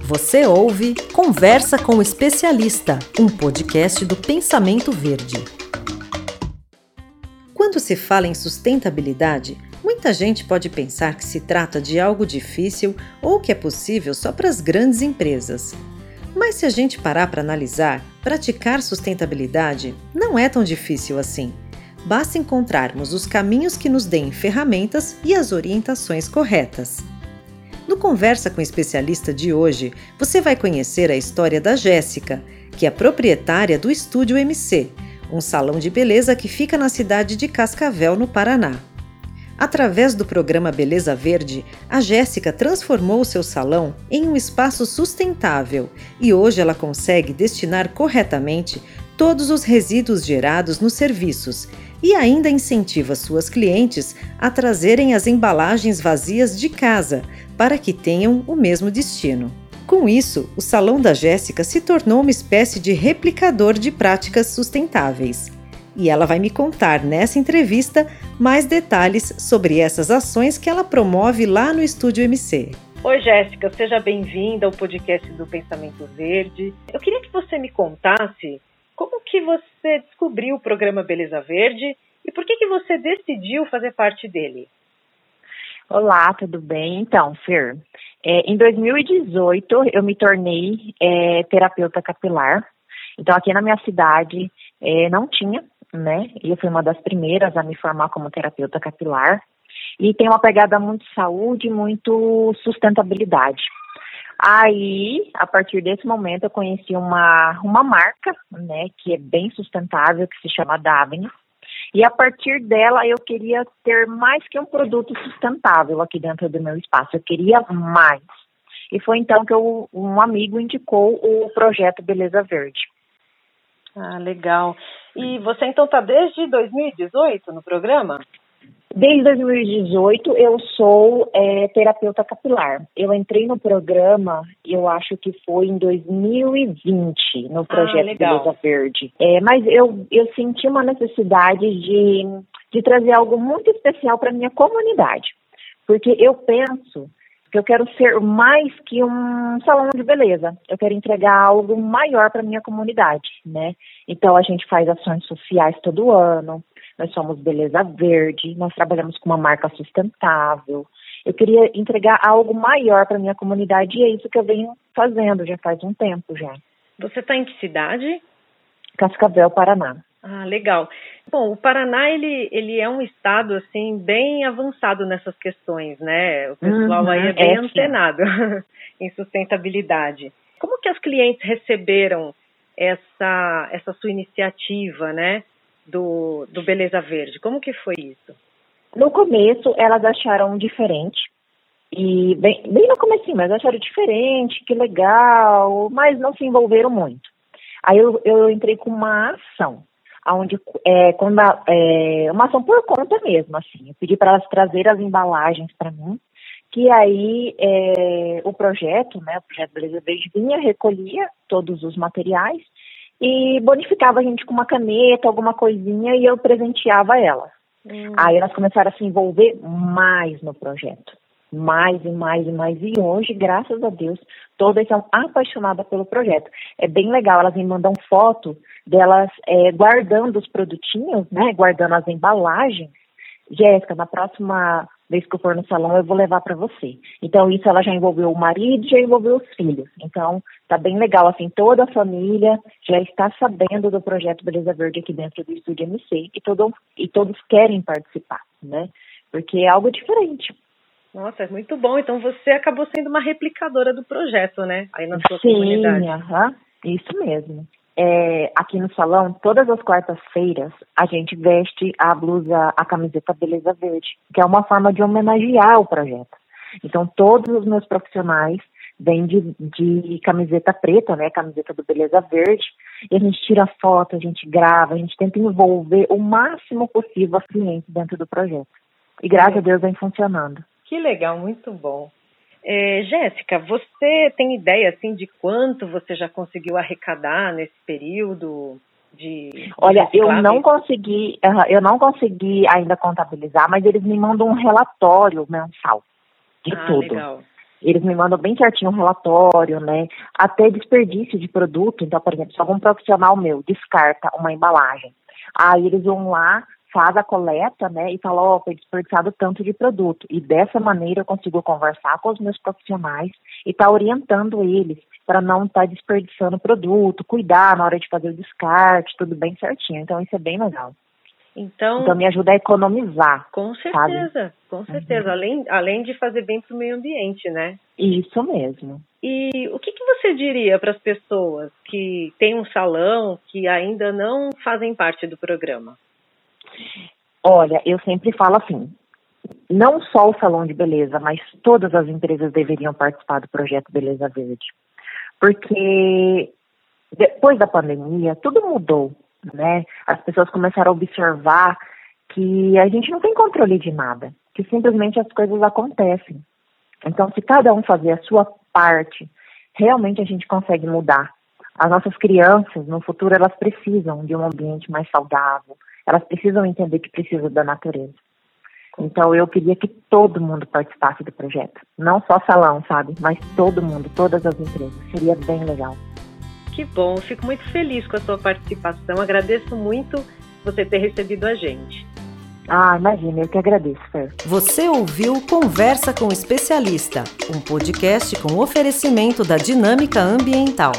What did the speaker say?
Você ouve Conversa com o Especialista, um podcast do Pensamento Verde. Quando se fala em sustentabilidade, muita gente pode pensar que se trata de algo difícil ou que é possível só para as grandes empresas. Mas se a gente parar para analisar, praticar sustentabilidade não é tão difícil assim. Basta encontrarmos os caminhos que nos deem ferramentas e as orientações corretas. No Conversa com o Especialista de hoje, você vai conhecer a história da Jéssica, que é proprietária do Estúdio MC, um salão de beleza que fica na cidade de Cascavel, no Paraná. Através do programa Beleza Verde, a Jéssica transformou o seu salão em um espaço sustentável e hoje ela consegue destinar corretamente todos os resíduos gerados nos serviços e ainda incentiva suas clientes a trazerem as embalagens vazias de casa para que tenham o mesmo destino. Com isso, o Salão da Jéssica se tornou uma espécie de replicador de práticas sustentáveis. E ela vai me contar nessa entrevista mais detalhes sobre essas ações que ela promove lá no Estúdio MC. Oi, Jéssica, seja bem-vinda ao podcast do Pensamento Verde. Eu queria que você me contasse como que você descobriu o programa Beleza Verde e por que, que você decidiu fazer parte dele? Olá, tudo bem? Então, Fer, é, em 2018 eu me tornei é, terapeuta capilar. Então, aqui na minha cidade é, não tinha, né? E eu fui uma das primeiras a me formar como terapeuta capilar. E tem uma pegada muito saúde, muito sustentabilidade. Aí, a partir desse momento, eu conheci uma, uma marca, né, que é bem sustentável, que se chama Davine. E a partir dela eu queria ter mais que um produto sustentável aqui dentro do meu espaço, eu queria mais. E foi então que eu, um amigo indicou o projeto Beleza Verde. Ah, legal. E você então está desde 2018 no programa? Desde 2018 eu sou é, terapeuta capilar. Eu entrei no programa, eu acho que foi em 2020, no ah, projeto ah, Beleza Verde. É, mas eu, eu senti uma necessidade de, de trazer algo muito especial para minha comunidade. Porque eu penso que eu quero ser mais que um salão de beleza. Eu quero entregar algo maior para minha comunidade, né? Então a gente faz ações sociais todo ano nós somos Beleza Verde, nós trabalhamos com uma marca sustentável. Eu queria entregar algo maior para minha comunidade e é isso que eu venho fazendo já faz um tempo já. Você está em que cidade? Cascavel, Paraná. Ah, legal. Bom, o Paraná ele, ele é um estado assim bem avançado nessas questões, né? O pessoal uhum, aí é bem é, antenado em sustentabilidade. Como que as clientes receberam essa essa sua iniciativa, né? Do, do Beleza Verde? Como que foi isso? No começo, elas acharam diferente. E bem, bem no começo, mas acharam diferente, que legal, mas não se envolveram muito. Aí eu, eu entrei com uma ação, onde é, quando a, é, uma ação por conta mesmo, assim. Eu pedi para elas trazer as embalagens para mim, que aí é, o projeto, né, o projeto Beleza Verde vinha, recolhia todos os materiais e bonificava a gente com uma caneta, alguma coisinha, e eu presenteava ela. Hum. Aí elas começaram a se envolver mais no projeto. Mais e mais e mais. E hoje, graças a Deus, todas são apaixonadas pelo projeto. É bem legal, elas me mandam foto delas é, guardando os produtinhos, né? Guardando as embalagens. Jéssica, na próxima vez que eu for no salão, eu vou levar para você. Então, isso ela já envolveu o marido, já envolveu os filhos. Então, tá bem legal, assim, toda a família já está sabendo do projeto Beleza Verde aqui dentro do Estúdio MC e, todo, e todos querem participar, né? Porque é algo diferente. Nossa, é muito bom. Então, você acabou sendo uma replicadora do projeto, né? Aí na sua Sim, comunidade. Sim, uh -huh, isso mesmo é, aqui no salão, todas as quartas-feiras, a gente veste a blusa, a camiseta Beleza Verde, que é uma forma de homenagear o projeto. Então, todos os meus profissionais vêm de, de camiseta preta, né, camiseta do Beleza Verde, e a gente tira foto, a gente grava, a gente tenta envolver o máximo possível as clientes dentro do projeto. E graças a Deus vem funcionando. Que legal, muito bom. É, Jéssica, você tem ideia assim de quanto você já conseguiu arrecadar nesse período de, de Olha, eu não consegui, eu não consegui ainda contabilizar, mas eles me mandam um relatório mensal de ah, tudo. Legal. Eles me mandam bem certinho um relatório, né? Até desperdício de produto. Então, por exemplo, se algum profissional meu descarta uma embalagem, aí eles vão lá, faz a coleta, né, e fala, ó, oh, foi desperdiçado tanto de produto. E dessa maneira eu consigo conversar com os meus profissionais e estar tá orientando eles para não estar tá desperdiçando produto, cuidar na hora de fazer o descarte, tudo bem certinho. Então isso é bem legal. Então, então me ajuda a economizar. Com certeza, sabe? com certeza. Uhum. Além, além de fazer bem para o meio ambiente, né? Isso mesmo. E o que, que você diria para as pessoas que têm um salão que ainda não fazem parte do programa? Olha, eu sempre falo assim, não só o salão de beleza, mas todas as empresas deveriam participar do projeto Beleza Verde. Porque depois da pandemia, tudo mudou né? As pessoas começaram a observar que a gente não tem controle de nada, que simplesmente as coisas acontecem. Então, se cada um fazer a sua parte, realmente a gente consegue mudar. As nossas crianças, no futuro, elas precisam de um ambiente mais saudável, elas precisam entender que precisam da natureza. Então, eu queria que todo mundo participasse do projeto. Não só salão, sabe? Mas todo mundo, todas as empresas. Seria bem legal. Que bom, fico muito feliz com a sua participação. Agradeço muito você ter recebido a gente. Ah, imagina, eu que agradeço, Fer. Você ouviu Conversa com o Especialista, um podcast com oferecimento da Dinâmica Ambiental.